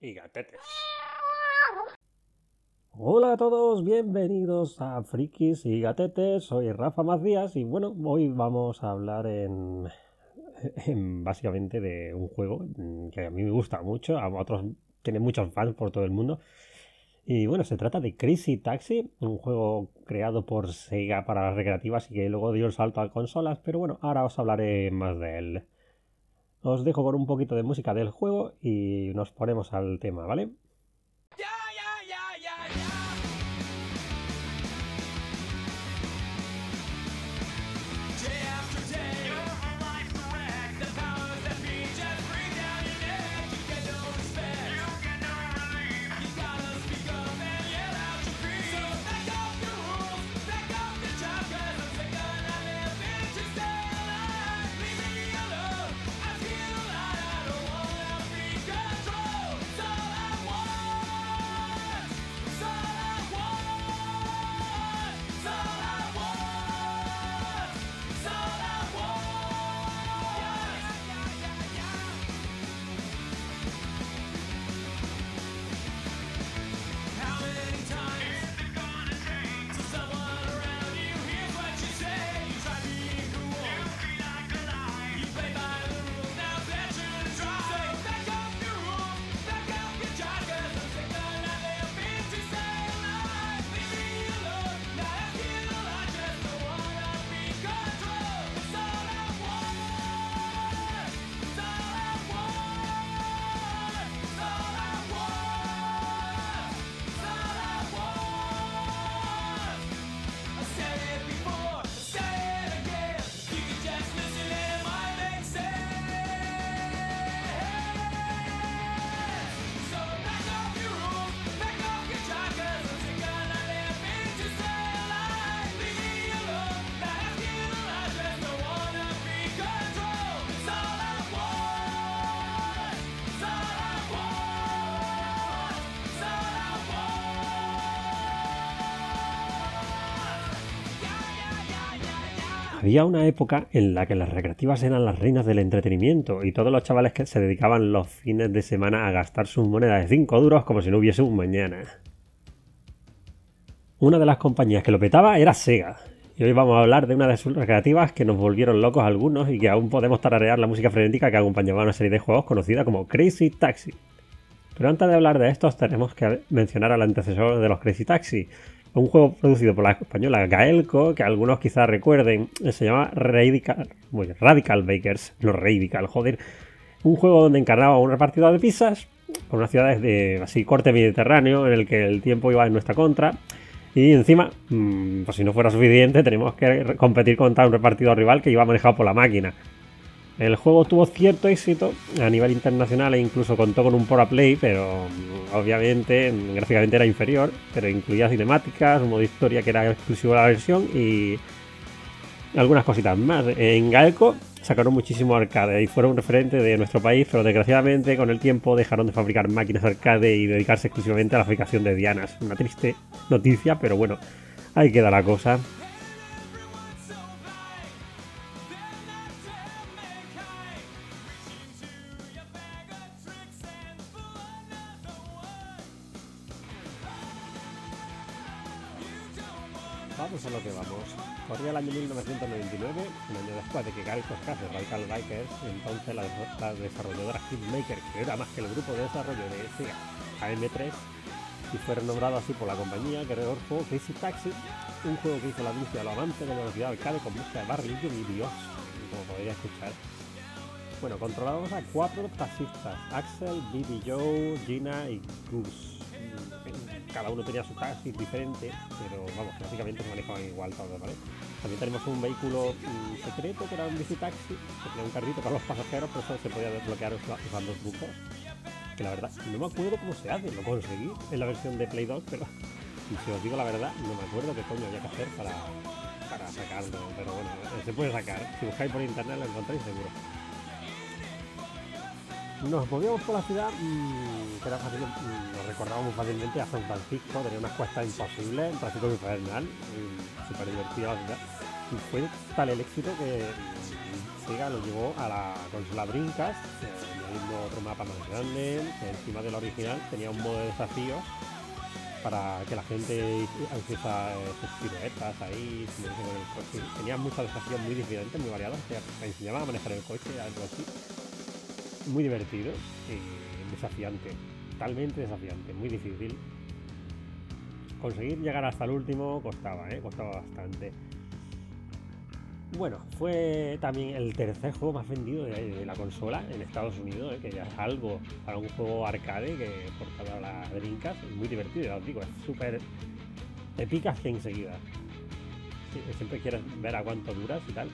y gatetes. Hola a todos, bienvenidos a Frikis y Gatetes. Soy Rafa Macías y bueno, hoy vamos a hablar en, en básicamente de un juego que a mí me gusta mucho, a otros tiene muchos fans por todo el mundo. Y bueno, se trata de Crazy Taxi, un juego creado por Sega para las recreativas y que luego dio el salto a consolas, pero bueno, ahora os hablaré más de él. Os dejo con un poquito de música del juego y nos ponemos al tema, ¿vale? Había una época en la que las recreativas eran las reinas del entretenimiento y todos los chavales que se dedicaban los fines de semana a gastar sus monedas de 5 duros como si no hubiese un mañana. Una de las compañías que lo petaba era Sega, y hoy vamos a hablar de una de sus recreativas que nos volvieron locos algunos y que aún podemos tararear la música frenética que acompañaba a una serie de juegos conocida como Crazy Taxi. Pero antes de hablar de estos tenemos que mencionar al antecesor de los Crazy Taxi, un juego producido por la española Gaelco, que algunos quizás recuerden, se llama Radical, Radical Bakers, no Radical, joder. Un juego donde encarnaba un repartidor de pizzas por unas ciudades de así corte mediterráneo, en el que el tiempo iba en nuestra contra. Y encima, mm, pues si no fuera suficiente, tenemos que competir contra un repartidor rival que iba manejado por la máquina. El juego tuvo cierto éxito a nivel internacional e incluso contó con un Pora Play, pero mm, obviamente mm, gráficamente era inferior, pero incluía cinemáticas, un modo historia que era exclusivo de la versión y algunas cositas más. En Galco sacaron muchísimo arcade y fueron un referente de nuestro país, pero desgraciadamente con el tiempo dejaron de fabricar máquinas arcade y dedicarse exclusivamente a la fabricación de dianas. Una triste noticia, pero bueno, ahí queda la cosa. Vamos a lo que vamos. Corría el año 1999, un año después de que Gary sacase Radical Bikers, entonces la, desarrolladora Hitmaker, que era más que el grupo de desarrollo de Sega AM3, y fue renombrado así por la compañía, el juego Crazy Taxi, un juego que hizo la industria a los amantes de la velocidad arcade con música de Barry y Dios, como podría escuchar. Bueno, controlamos a cuatro taxistas, Axel, Bibi Joe, Gina y Goose cada uno tenía su taxi diferente, pero vamos, básicamente se manejaban igual todos, ¿vale? También tenemos un vehículo mm, secreto que era un bicitaxi, que tenía un carrito para los pasajeros, pero eso se podía desbloquear usando trucos. Que la verdad, no me acuerdo cómo se hace, lo conseguí en la versión de Play 2, pero si os digo la verdad, no me acuerdo qué coño había que hacer para, para sacarlo, pero bueno, se puede sacar. Si buscáis por internet lo encontráis seguro. Nos movíamos por la ciudad, mmm, que era fácil, mmm, nos recordábamos fácilmente a San Francisco, tenía unas cuestas imposibles, el tráfico infernal, súper divertida la ciudad. Y fue tal el éxito que Sega lo llevó a la consola eh, añadiendo otro mapa más grande, que encima del original tenía un modo de desafíos para que la gente hiciera sus piruetas ahí. Tenía muchos desafíos muy diferentes, muy variados, que me enseñaban a manejar el coche, algo así. Muy divertido y desafiante, totalmente desafiante, muy difícil. Conseguir llegar hasta el último costaba, ¿eh? costaba bastante. Bueno, fue también el tercer juego más vendido de, la consola en Estados Unidos, ¿eh? que ya es algo para un juego arcade que por todas las brincas es muy divertido, ya os digo, es súper. Te picas que enseguida. siempre quieres ver a cuánto duras y tal.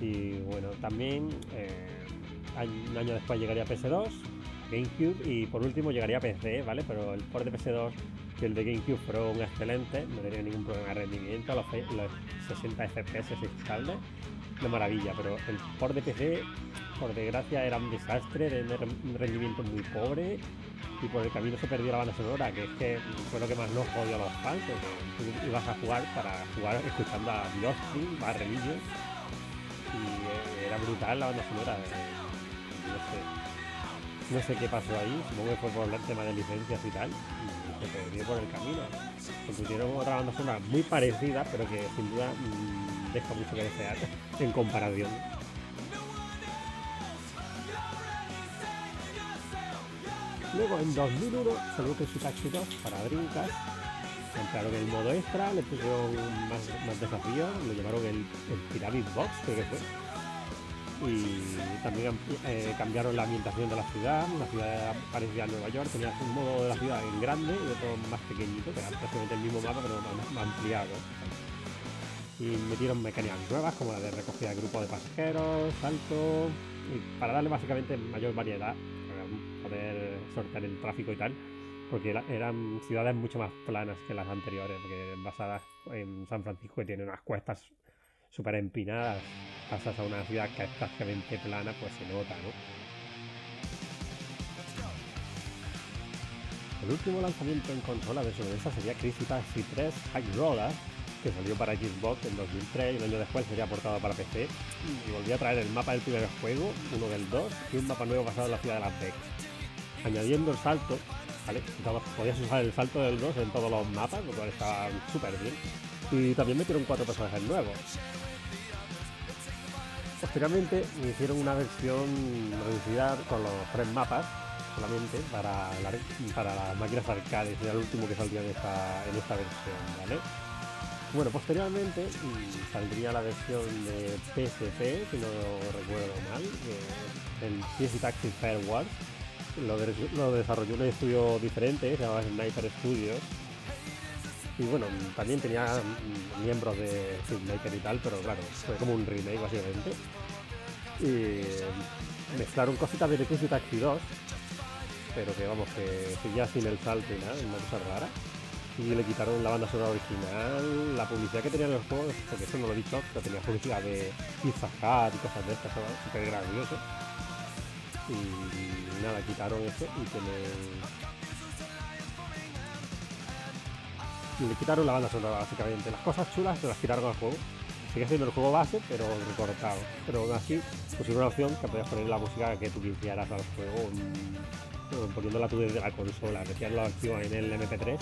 Y bueno, también eh, un año después llegaría PS2, GameCube y por último llegaría PC, ¿vale? Pero el port de PS2 y el de GameCube fueron excelentes, no tenía ningún problema de rendimiento, los, 60 FPS estable, de maravilla, pero el port de PC, por desgracia, era un desastre, de un rendimiento muy pobre y por el camino se perdió la banda sonora, que es que fue lo que más nos jodió a los fans, tú ibas a jugar para jugar escuchando a Dios, a Religion, y era brutal la banda sonora, no sé qué pasó ahí, supongo que fue por el tema de licencias y tal, y se perdió por el camino. Pusieron otra banda sonora muy parecida, pero que sin duda mmm, deja mucho que desear en comparación. Luego en 2001 salió que Taxi 2 para Dreamcast. Entraron el modo extra, le pusieron más, más desafíos, lo llamaron el, el Pyramid Box, creo que fue y también eh, cambiaron la ambientación de la ciudad, una ciudad parecida a Nueva York, tenía un modo de la ciudad en grande y otro más pequeñito, que era prácticamente el mismo mapa pero más, ampliado. Y metieron mecánicas nuevas como la de recogida de grupos de pasajeros, salto, para darle básicamente mayor variedad, para poder sortear el tráfico y tal, porque eran ciudades mucho más planas que las anteriores, porque basadas en San Francisco que tiene unas cuestas súper empinadas pasas a una ciudad que es prácticamente plana, pues se nota, ¿no? El último lanzamiento en consola de sobremesa sería Crazy Taxi 3 High Roller, que salió para Xbox en 2003 y un año después sería portado para PC. Y volví a traer el mapa del primer juego, uno del 2 y un mapa nuevo basado en la ciudad de Las Vegas. Añadiendo el salto, podías usar el salto del 2 en todos los mapas, lo cual estaba súper bien. Y también metieron cuatro personajes nuevos. Posteriormente me hicieron una versión reducida con los tres mapas solamente para, para las máquinas arcades, era el último que saldría en esta, en esta versión, ¿vale? Bueno, posteriormente mm, saldría la versión de PSP, si no recuerdo mal, el PS Taxi Fair Wars. Lo, lo desarrolló un estudio diferente, se llamaba Sniper Studios, y bueno, también tenía mm, miembros de Filmmaker y tal, pero claro, fue como un remake básicamente. Y mezclaron cositas de Crazy Taxi 2, pero que vamos, que seguía sin el salto y nada, una cosa rara. Y le quitaron la banda sonora original, la publicidad que tenían los juegos, porque eso no lo he dicho, pero tenía publicidad de Pizza Hut y cosas de estas, súper grandioso. Y nada, quitaron eso y tienen le quitaron la banda sonora básicamente. Las cosas chulas se las quitaron al juego. Sigue siendo el juego base, pero recortado. Pero aún así pusieron una opción que podías poner la música que tú quisieras al juego, mm, poniéndola tú desde la consola. Decías la opción en el MP3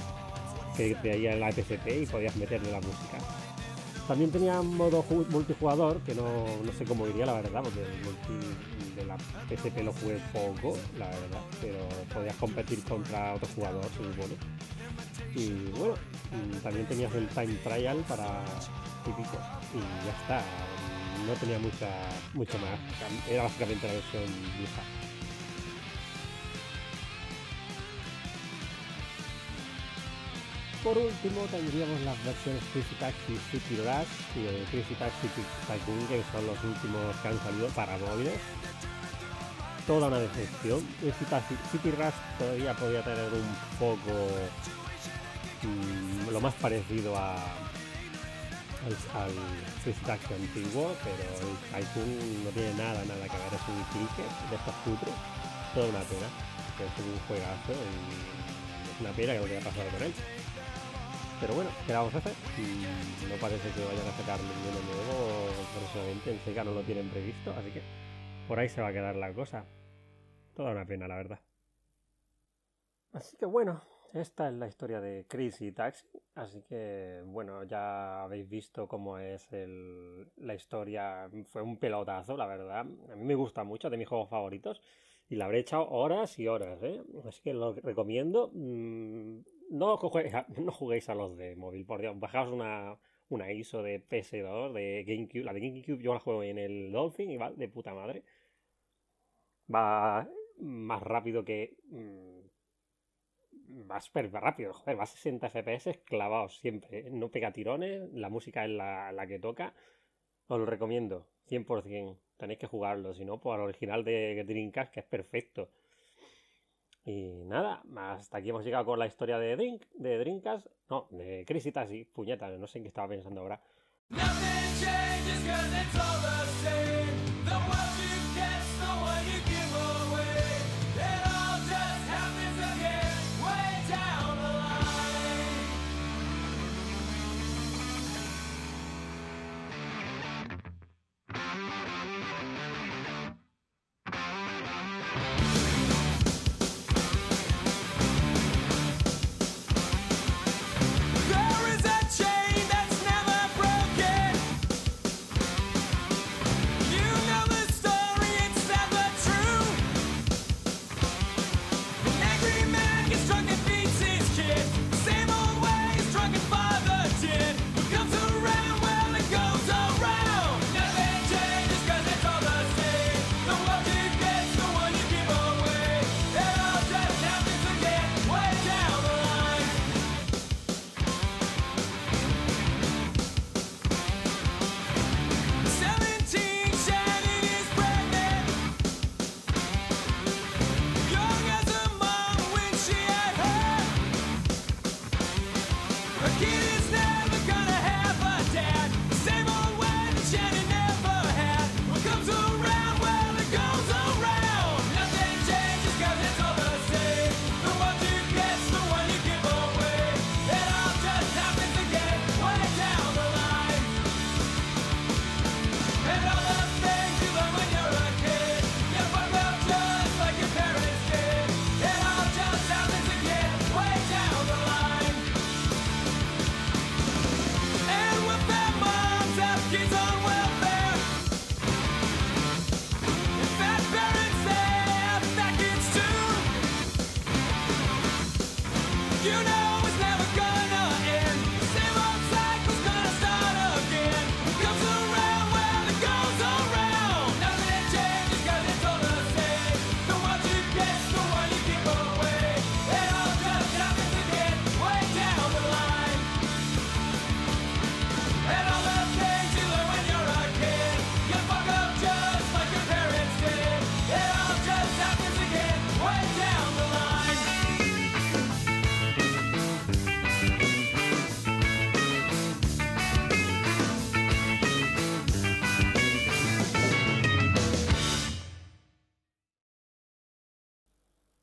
que traía en la PSP y podías meterle la música. También tenía modo multijugador, que no, no, sé cómo iría la verdad, porque de la PSP lo jugué poco, la verdad, pero podías competir contra otro jugador, se supone. Y bueno, también tenías el time trial para típico y ya está. No tenía mucha, mucho más. Era básicamente la versión vieja. Por último tendríamos las versiones Crazy Taxi City Rush y Crazy Taxi Tycoon, que son los últimos que han salido para móviles. Toda una decepción. Crazy Taxi City Rush todavía podía tener un poco Mm, lo más parecido a, al, al Taxi antiguo, pero el Tycoon no tiene nada, nada que ver, es un cricket de estos cutres, toda una pena, es un juegazo y es una pena que no haya pasado con él. Pero bueno, ¿qué vamos a hacer? Mm, no parece que vayan a sacar ninguno nuevo, personalmente en Sega no lo tienen previsto, así que por ahí se va a quedar la cosa. toda una pena, la verdad. Así que bueno, esta es la historia de Crazy Taxi. Así que bueno, ya habéis visto cómo es el, la historia. Fue un pelotazo, la verdad. A mí me gusta mucho, de mis juegos favoritos. Y la habré echado horas y horas, ¿eh? Así que lo recomiendo. Mm, no, juguéis a, no juguéis a los de móvil, por Dios. Bajaos una, una ISO de PS2, de GameCube. La de GameCube yo la juego en el Dolphin y va de puta madre. Va más rápido que... Mm, va súper rápido, joder, va a 60 FPS clavados siempre. No pega tirones, la música es la, la que toca. Os lo recomiendo, 100%. Tenéis que jugarlo, si no, pues al original de Dreamcast, que es perfecto. Y nada, hasta aquí hemos llegado con la historia de Drink, de Dreamcast. No, de Crazy Taxi, puñeta, no sé en qué estaba pensando ahora.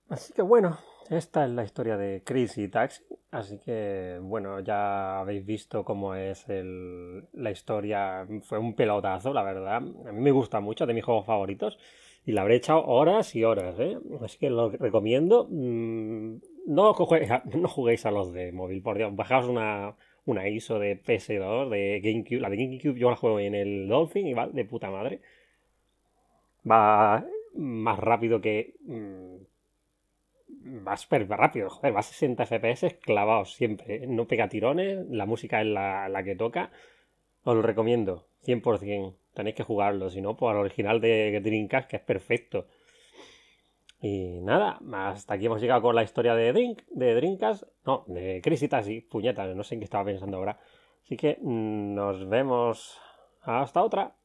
Así que bueno, esta es la historia de Crazy Taxi. Así que bueno, ya habéis visto cómo es el, la historia. Fue un pelotazo, la verdad. A mí me gusta mucho, de mis juegos favoritos. Y la habré echado horas y horas, ¿eh? Así que lo recomiendo. Mm, no, juguéis a, no juguéis a los de móvil, por Dios. Bajaos una, una ISO de PS2, de GameCube. La de GameCube yo la juego en el Dolphin y va de puta madre. Va más rápido que... Va súper rápido, joder, va a 60 FPS clavados siempre. No pega tirones, la música es la, la que toca. Os lo recomiendo, 100%. Tenéis que jugarlo, si no, pues al original de Dreamcast, que es perfecto. Y nada, hasta aquí hemos llegado con la historia de, Drink, de Dreamcast. No, de Crazy Taxi, puñeta, no sé en qué estaba pensando ahora. Así que mm, nos vemos hasta otra.